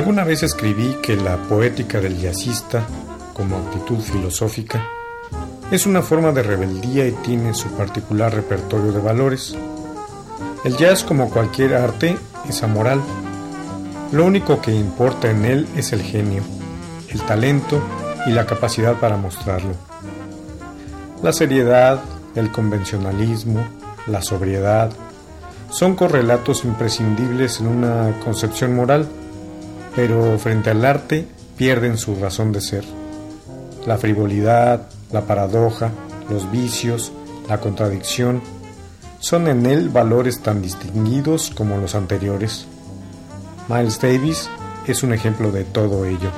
Alguna vez escribí que la poética del jazzista, como actitud filosófica, es una forma de rebeldía y tiene su particular repertorio de valores. El jazz, como cualquier arte, es amoral. Lo único que importa en él es el genio, el talento y la capacidad para mostrarlo. La seriedad, el convencionalismo, la sobriedad, son correlatos imprescindibles en una concepción moral, pero frente al arte pierden su razón de ser. La frivolidad, la paradoja, los vicios, la contradicción, son en él valores tan distinguidos como los anteriores. Miles Davis es un ejemplo de todo ello.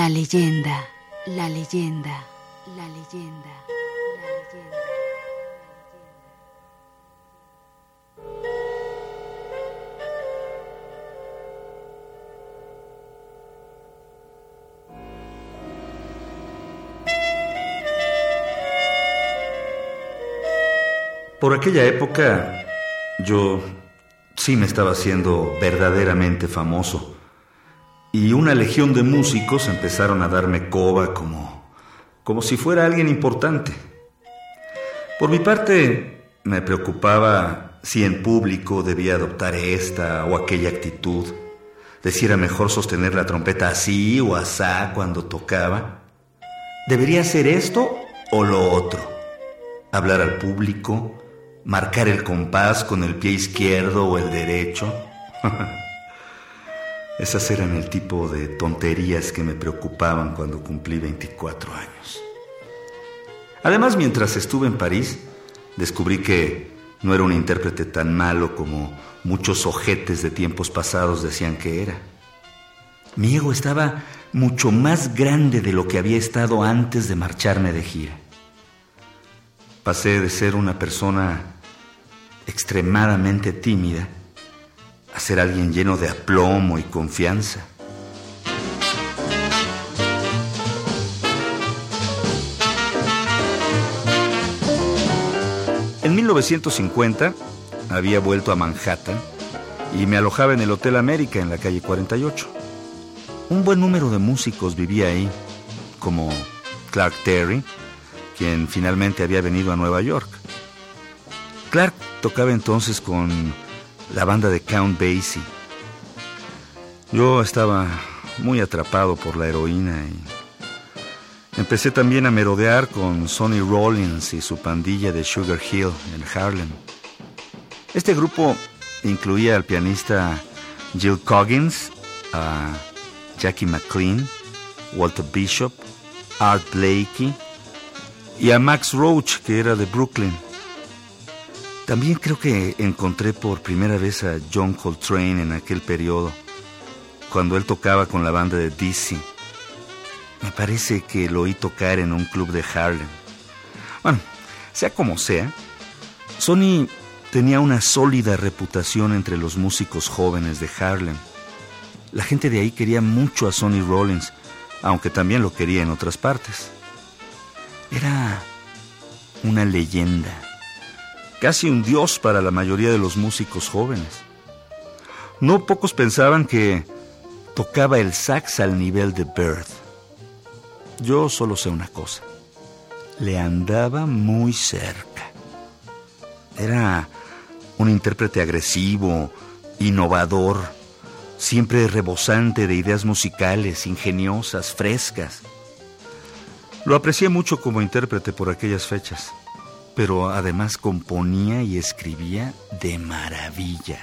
La leyenda, la leyenda, la leyenda. Por aquella época yo sí me estaba haciendo verdaderamente famoso y una legión de músicos empezaron a darme coba como, como si fuera alguien importante. Por mi parte me preocupaba si en público debía adoptar esta o aquella actitud, de si era mejor sostener la trompeta así o asá cuando tocaba. ¿Debería hacer esto o lo otro? Hablar al público, marcar el compás con el pie izquierdo o el derecho. Esas eran el tipo de tonterías que me preocupaban cuando cumplí 24 años. Además, mientras estuve en París, descubrí que no era un intérprete tan malo como muchos ojetes de tiempos pasados decían que era. Mi ego estaba mucho más grande de lo que había estado antes de marcharme de gira. Pasé de ser una persona extremadamente tímida a ser alguien lleno de aplomo y confianza. En 1950 había vuelto a Manhattan y me alojaba en el Hotel América en la calle 48. Un buen número de músicos vivía ahí, como Clark Terry, quien finalmente había venido a Nueva York. Clark tocaba entonces con la banda de Count Basie. Yo estaba muy atrapado por la heroína y empecé también a merodear con Sonny Rollins y su pandilla de Sugar Hill en Harlem. Este grupo incluía al pianista Jill Coggins, a Jackie McLean, Walter Bishop, Art Blakey y a Max Roach, que era de Brooklyn. También creo que encontré por primera vez a John Coltrane en aquel periodo, cuando él tocaba con la banda de Dizzy. Me parece que lo oí tocar en un club de Harlem. Bueno, sea como sea, Sonny tenía una sólida reputación entre los músicos jóvenes de Harlem. La gente de ahí quería mucho a Sonny Rollins, aunque también lo quería en otras partes. Era una leyenda, casi un dios para la mayoría de los músicos jóvenes. No pocos pensaban que tocaba el sax al nivel de Bird. Yo solo sé una cosa. Le andaba muy cerca. Era un intérprete agresivo, innovador, siempre rebosante de ideas musicales, ingeniosas, frescas. Lo aprecié mucho como intérprete por aquellas fechas, pero además componía y escribía de maravilla.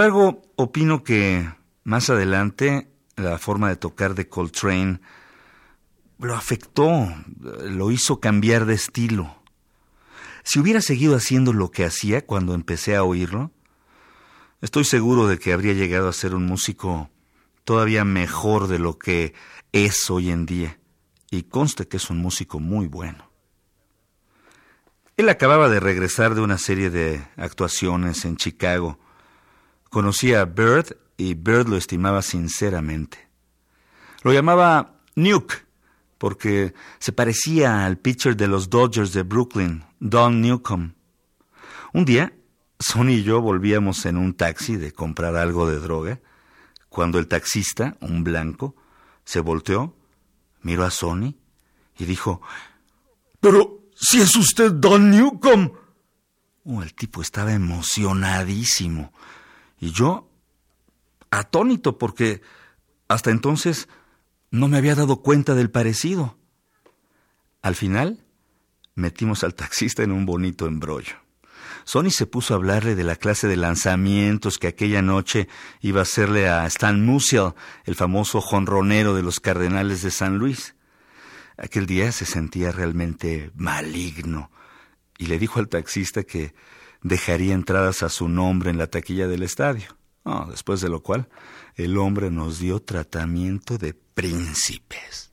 Embargo, opino que más adelante la forma de tocar de Coltrane lo afectó, lo hizo cambiar de estilo. Si hubiera seguido haciendo lo que hacía cuando empecé a oírlo, estoy seguro de que habría llegado a ser un músico todavía mejor de lo que es hoy en día, y conste que es un músico muy bueno. Él acababa de regresar de una serie de actuaciones en Chicago, Conocía a Bird y Bird lo estimaba sinceramente. Lo llamaba Nuke porque se parecía al pitcher de los Dodgers de Brooklyn, Don Newcomb. Un día, Sonny y yo volvíamos en un taxi de comprar algo de droga, cuando el taxista, un blanco, se volteó, miró a Sonny y dijo, Pero si es usted Don Newcomb. Oh, el tipo estaba emocionadísimo. Y yo, atónito, porque hasta entonces no me había dado cuenta del parecido. Al final, metimos al taxista en un bonito embrollo. Sonny se puso a hablarle de la clase de lanzamientos que aquella noche iba a hacerle a Stan Musial, el famoso jonronero de los Cardenales de San Luis. Aquel día se sentía realmente maligno y le dijo al taxista que dejaría entradas a su nombre en la taquilla del estadio. después de lo cual, el hombre nos dio tratamiento de príncipes.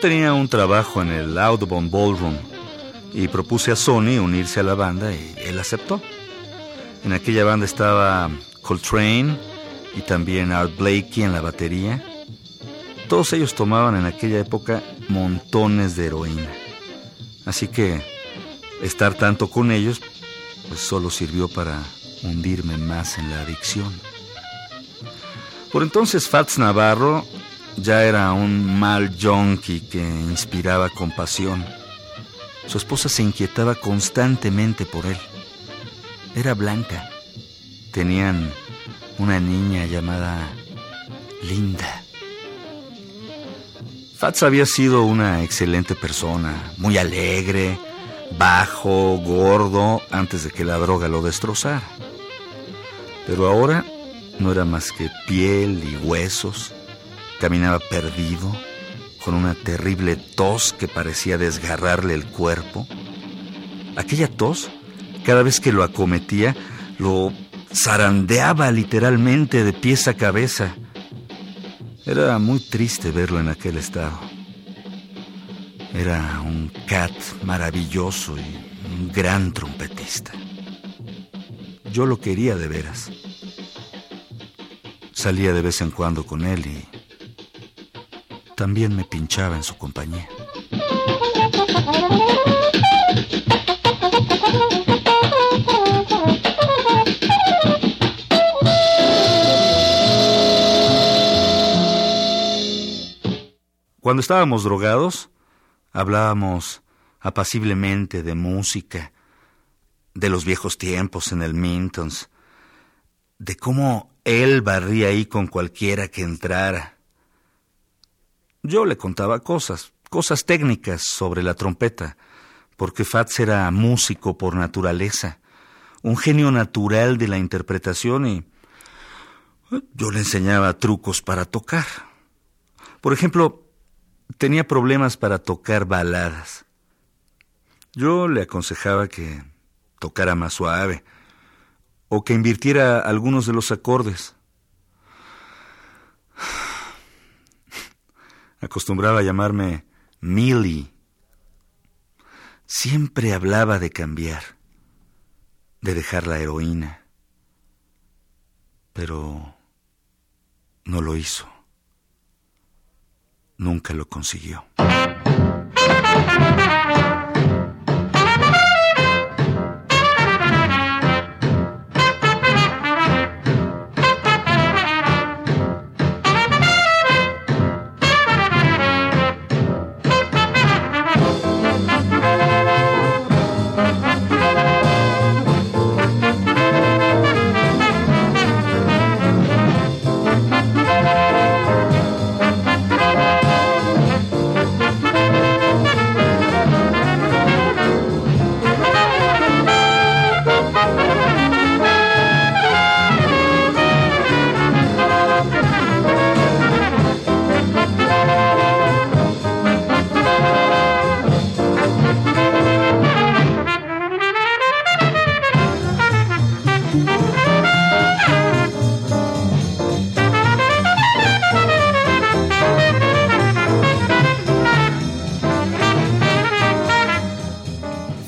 Tenía un trabajo en el Audubon Ballroom y propuse a Sony unirse a la banda y él aceptó. En aquella banda estaba Coltrane y también Art Blakey en la batería. Todos ellos tomaban en aquella época montones de heroína. Así que estar tanto con ellos pues solo sirvió para hundirme más en la adicción. Por entonces Fats Navarro ya era un mal junkie que inspiraba compasión. Su esposa se inquietaba constantemente por él. Era blanca. Tenían una niña llamada Linda. Fats había sido una excelente persona, muy alegre, bajo, gordo, antes de que la droga lo destrozara. Pero ahora no era más que piel y huesos, Caminaba perdido, con una terrible tos que parecía desgarrarle el cuerpo. Aquella tos, cada vez que lo acometía, lo zarandeaba literalmente de pies a cabeza. Era muy triste verlo en aquel estado. Era un cat maravilloso y un gran trompetista. Yo lo quería de veras. Salía de vez en cuando con él y también me pinchaba en su compañía. Cuando estábamos drogados, hablábamos apaciblemente de música, de los viejos tiempos en el Mintons, de cómo él barría ahí con cualquiera que entrara. Yo le contaba cosas, cosas técnicas sobre la trompeta, porque Fats era músico por naturaleza, un genio natural de la interpretación y yo le enseñaba trucos para tocar. Por ejemplo, tenía problemas para tocar baladas. Yo le aconsejaba que tocara más suave o que invirtiera algunos de los acordes. Acostumbraba a llamarme Millie. Siempre hablaba de cambiar, de dejar la heroína, pero no lo hizo nunca lo consiguió.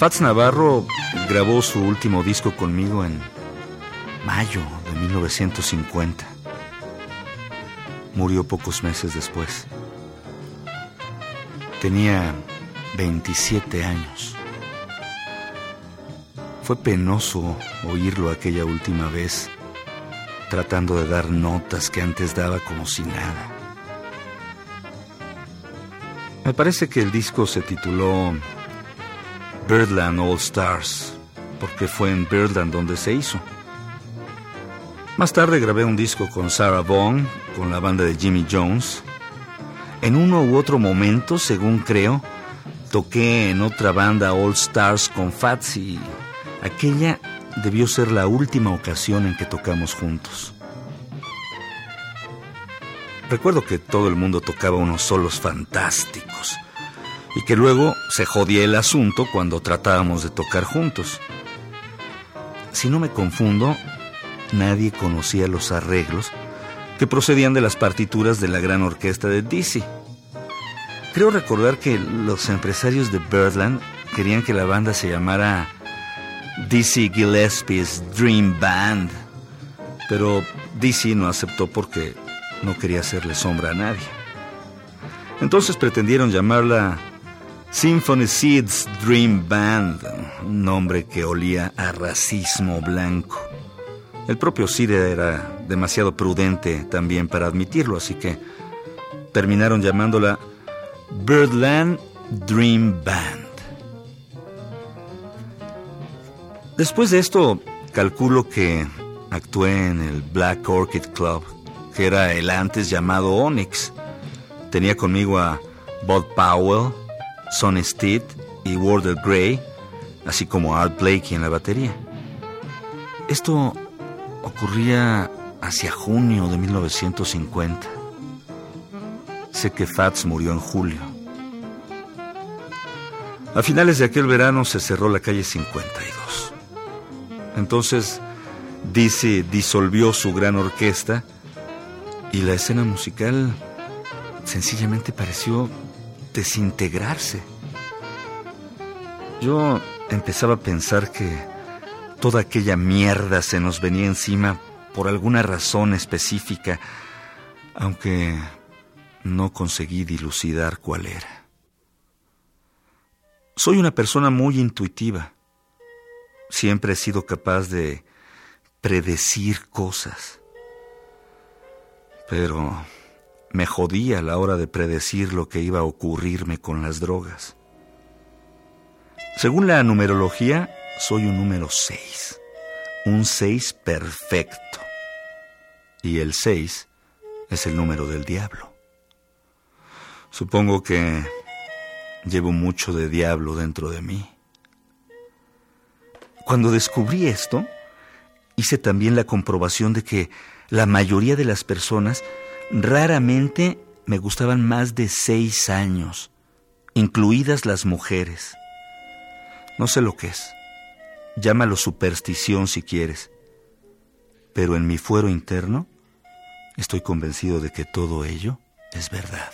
Fats Navarro grabó su último disco conmigo en mayo de 1950. Murió pocos meses después. Tenía 27 años. Fue penoso oírlo aquella última vez, tratando de dar notas que antes daba como si nada. Me parece que el disco se tituló Birdland All Stars, porque fue en Birdland donde se hizo. Más tarde grabé un disco con Sarah Vaughan, con la banda de Jimmy Jones. En uno u otro momento, según creo, toqué en otra banda All Stars con Fats y aquella debió ser la última ocasión en que tocamos juntos. Recuerdo que todo el mundo tocaba unos solos fantásticos y que luego se jodía el asunto cuando tratábamos de tocar juntos. Si no me confundo, nadie conocía los arreglos que procedían de las partituras de la gran orquesta de Dizzy. Creo recordar que los empresarios de Birdland querían que la banda se llamara Dizzy Gillespie's Dream Band, pero Dizzy no aceptó porque no quería hacerle sombra a nadie. Entonces pretendieron llamarla Symphony Seeds Dream Band, un nombre que olía a racismo blanco. El propio Sid era demasiado prudente también para admitirlo, así que terminaron llamándola Birdland Dream Band. Después de esto, calculo que actué en el Black Orchid Club, que era el antes llamado Onyx. Tenía conmigo a Bob Powell, Sonny Stitt y Wardell Gray, así como Art Blakey en la batería. Esto ocurría hacia junio de 1950. Sé que Fats murió en julio. A finales de aquel verano se cerró la calle 52. Entonces, Dizzy disolvió su gran orquesta y la escena musical sencillamente pareció desintegrarse. Yo empezaba a pensar que toda aquella mierda se nos venía encima por alguna razón específica, aunque no conseguí dilucidar cuál era. Soy una persona muy intuitiva. Siempre he sido capaz de predecir cosas. Pero me jodía a la hora de predecir lo que iba a ocurrirme con las drogas. Según la numerología, soy un número 6. Un 6 perfecto. Y el 6 es el número del diablo. Supongo que llevo mucho de diablo dentro de mí. Cuando descubrí esto, hice también la comprobación de que la mayoría de las personas raramente me gustaban más de seis años, incluidas las mujeres. No sé lo que es. Llámalo superstición si quieres. Pero en mi fuero interno estoy convencido de que todo ello es verdad.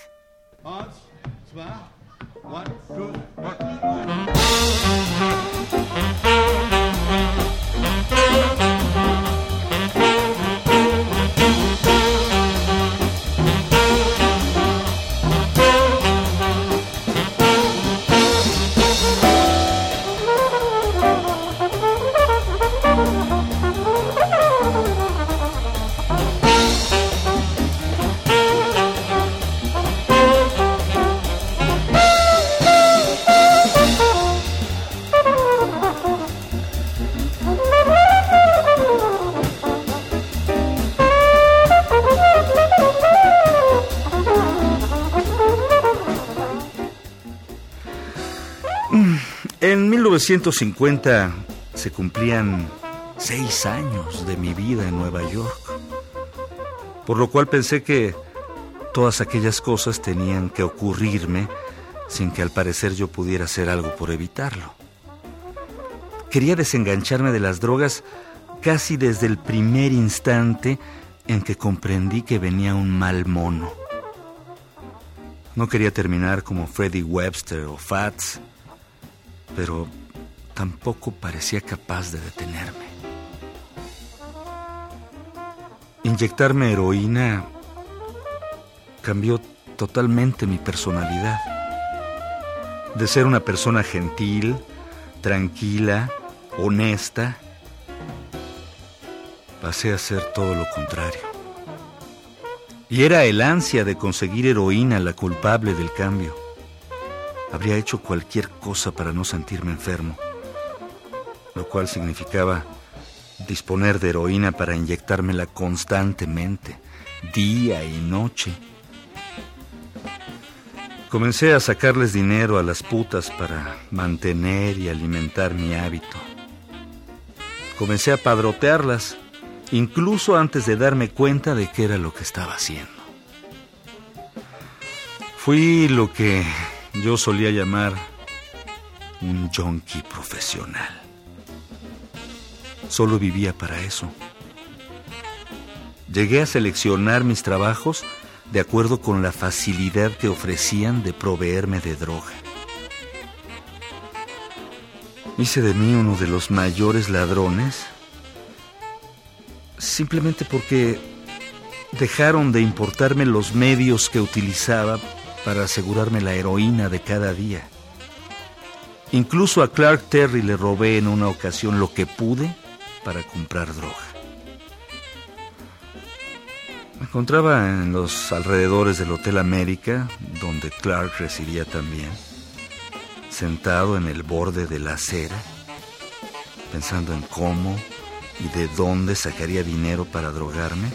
1950 se cumplían seis años de mi vida en Nueva York, por lo cual pensé que todas aquellas cosas tenían que ocurrirme sin que al parecer yo pudiera hacer algo por evitarlo. Quería desengancharme de las drogas casi desde el primer instante en que comprendí que venía un mal mono. No quería terminar como Freddie Webster o Fats, pero tampoco parecía capaz de detenerme. Inyectarme heroína cambió totalmente mi personalidad. De ser una persona gentil, tranquila, honesta, pasé a ser todo lo contrario. Y era el ansia de conseguir heroína la culpable del cambio. Habría hecho cualquier cosa para no sentirme enfermo, lo cual significaba disponer de heroína para inyectármela constantemente, día y noche. Comencé a sacarles dinero a las putas para mantener y alimentar mi hábito. Comencé a padrotearlas, incluso antes de darme cuenta de qué era lo que estaba haciendo. Fui lo que yo solía llamar un junkie profesional. Solo vivía para eso. Llegué a seleccionar mis trabajos de acuerdo con la facilidad que ofrecían de proveerme de droga. Hice de mí uno de los mayores ladrones simplemente porque dejaron de importarme los medios que utilizaba para asegurarme la heroína de cada día. Incluso a Clark Terry le robé en una ocasión lo que pude para comprar droga. Me encontraba en los alrededores del Hotel América, donde Clark residía también, sentado en el borde de la acera, pensando en cómo y de dónde sacaría dinero para drogarme,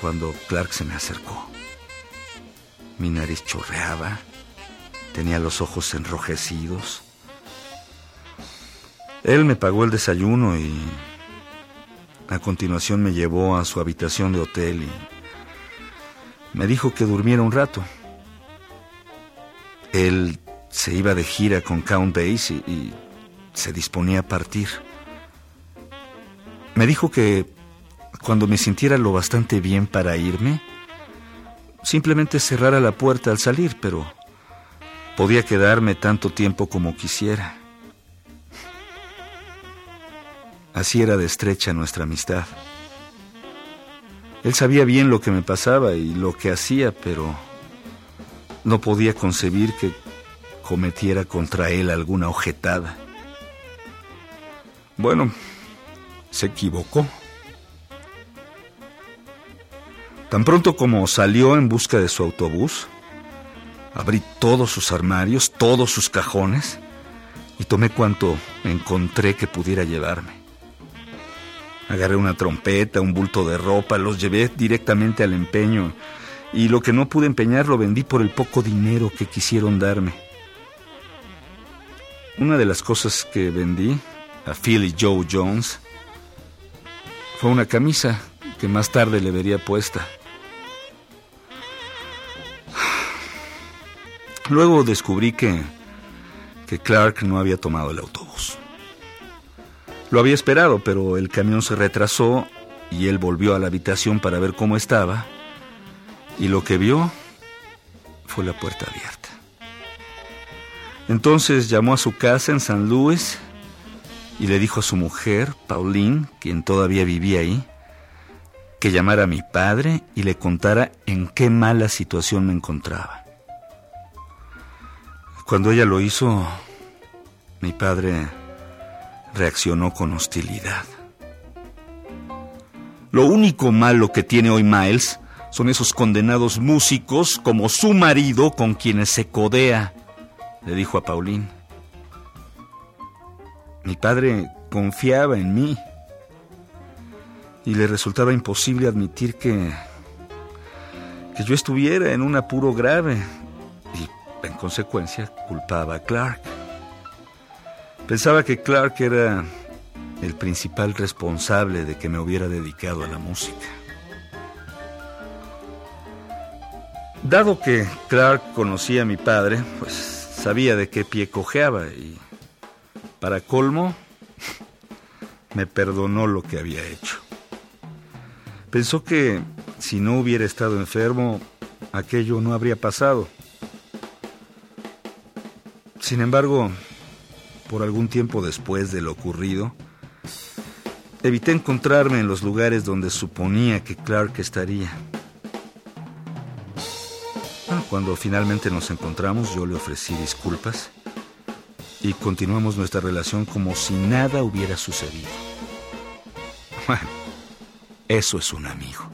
cuando Clark se me acercó. Mi nariz chorreaba, tenía los ojos enrojecidos. Él me pagó el desayuno y a continuación me llevó a su habitación de hotel y me dijo que durmiera un rato. Él se iba de gira con Count Basie y se disponía a partir. Me dijo que cuando me sintiera lo bastante bien para irme, simplemente cerrara la puerta al salir, pero podía quedarme tanto tiempo como quisiera. Así era de estrecha nuestra amistad. Él sabía bien lo que me pasaba y lo que hacía, pero no podía concebir que cometiera contra él alguna ojetada. Bueno, se equivocó. Tan pronto como salió en busca de su autobús, abrí todos sus armarios, todos sus cajones, y tomé cuanto encontré que pudiera llevarme. Agarré una trompeta, un bulto de ropa, los llevé directamente al empeño y lo que no pude empeñar lo vendí por el poco dinero que quisieron darme. Una de las cosas que vendí a Philly Joe Jones fue una camisa que más tarde le vería puesta. Luego descubrí que, que Clark no había tomado el autobús. Lo había esperado, pero el camión se retrasó y él volvió a la habitación para ver cómo estaba y lo que vio fue la puerta abierta. Entonces llamó a su casa en San Luis y le dijo a su mujer, Pauline, quien todavía vivía ahí, que llamara a mi padre y le contara en qué mala situación me encontraba. Cuando ella lo hizo, mi padre reaccionó con hostilidad. Lo único malo que tiene hoy Miles son esos condenados músicos como su marido con quienes se codea, le dijo a Paulín. Mi padre confiaba en mí y le resultaba imposible admitir que que yo estuviera en un apuro grave y en consecuencia culpaba a Clark. Pensaba que Clark era el principal responsable de que me hubiera dedicado a la música. Dado que Clark conocía a mi padre, pues sabía de qué pie cojeaba y, para colmo, me perdonó lo que había hecho. Pensó que si no hubiera estado enfermo, aquello no habría pasado. Sin embargo, por algún tiempo después de lo ocurrido, evité encontrarme en los lugares donde suponía que Clark estaría. Cuando finalmente nos encontramos, yo le ofrecí disculpas y continuamos nuestra relación como si nada hubiera sucedido. Bueno, eso es un amigo.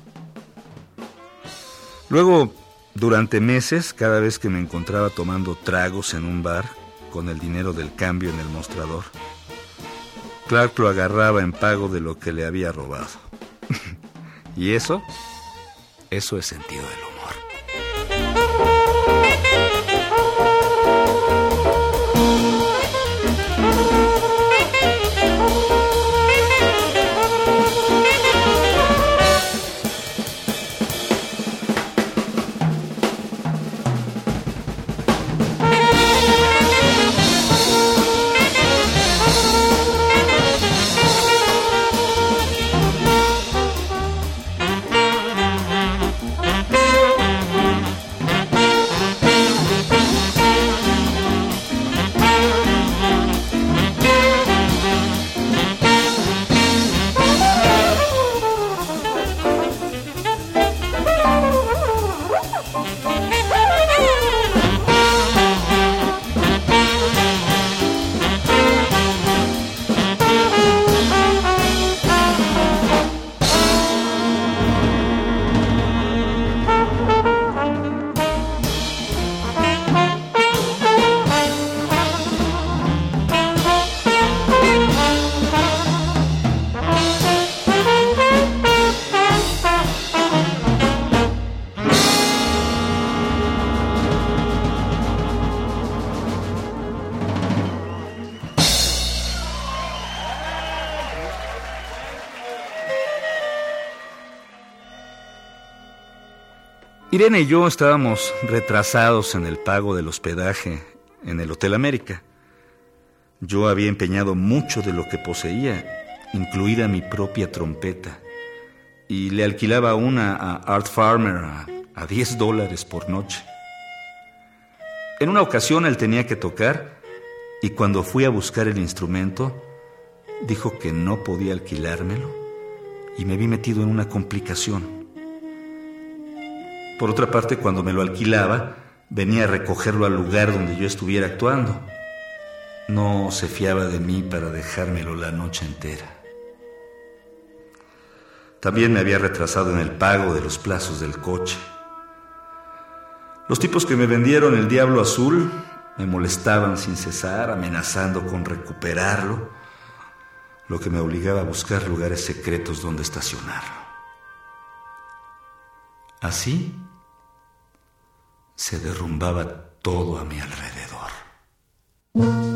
Luego, durante meses, cada vez que me encontraba tomando tragos en un bar, con el dinero del cambio en el mostrador, Clark lo agarraba en pago de lo que le había robado. y eso, eso es sentido del humor. Irene y yo estábamos retrasados en el pago del hospedaje en el Hotel América. Yo había empeñado mucho de lo que poseía, incluida mi propia trompeta, y le alquilaba una a Art Farmer a, a 10 dólares por noche. En una ocasión él tenía que tocar y cuando fui a buscar el instrumento, dijo que no podía alquilármelo y me vi metido en una complicación. Por otra parte, cuando me lo alquilaba, venía a recogerlo al lugar donde yo estuviera actuando. No se fiaba de mí para dejármelo la noche entera. También me había retrasado en el pago de los plazos del coche. Los tipos que me vendieron el Diablo Azul me molestaban sin cesar, amenazando con recuperarlo, lo que me obligaba a buscar lugares secretos donde estacionarlo. Así se derrumbaba todo a mi alrededor.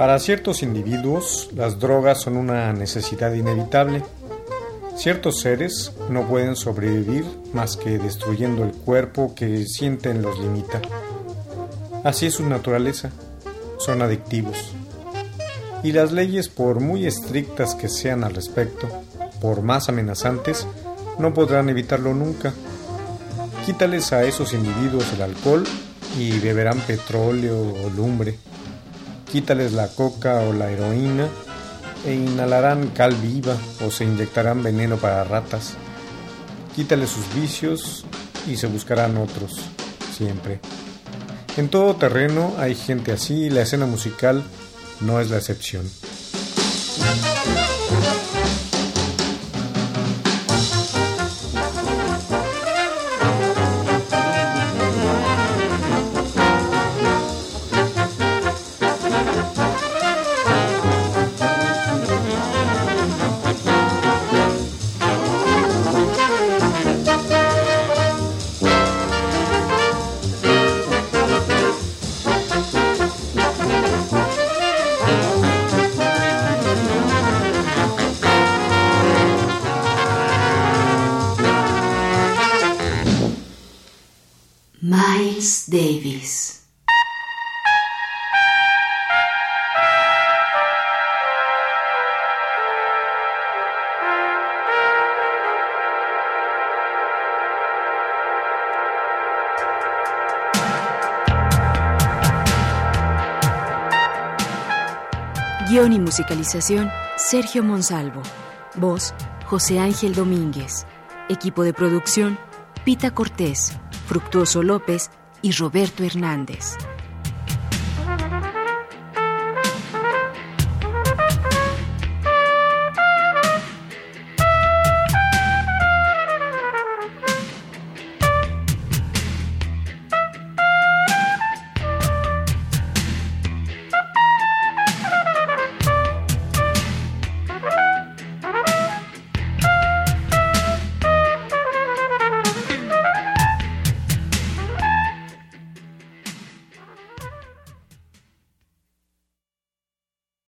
Para ciertos individuos, las drogas son una necesidad inevitable. Ciertos seres no pueden sobrevivir más que destruyendo el cuerpo que sienten los limita. Así es su naturaleza, son adictivos. Y las leyes, por muy estrictas que sean al respecto, por más amenazantes, no podrán evitarlo nunca. Quítales a esos individuos el alcohol y beberán petróleo o lumbre quítales la coca o la heroína e inhalarán cal viva o se inyectarán veneno para ratas. Quítales sus vicios y se buscarán otros, siempre. En todo terreno hay gente así y la escena musical no es la excepción. Guión y musicalización, Sergio Monsalvo. Voz, José Ángel Domínguez. Equipo de producción, Pita Cortés, Fructuoso López y Roberto Hernández.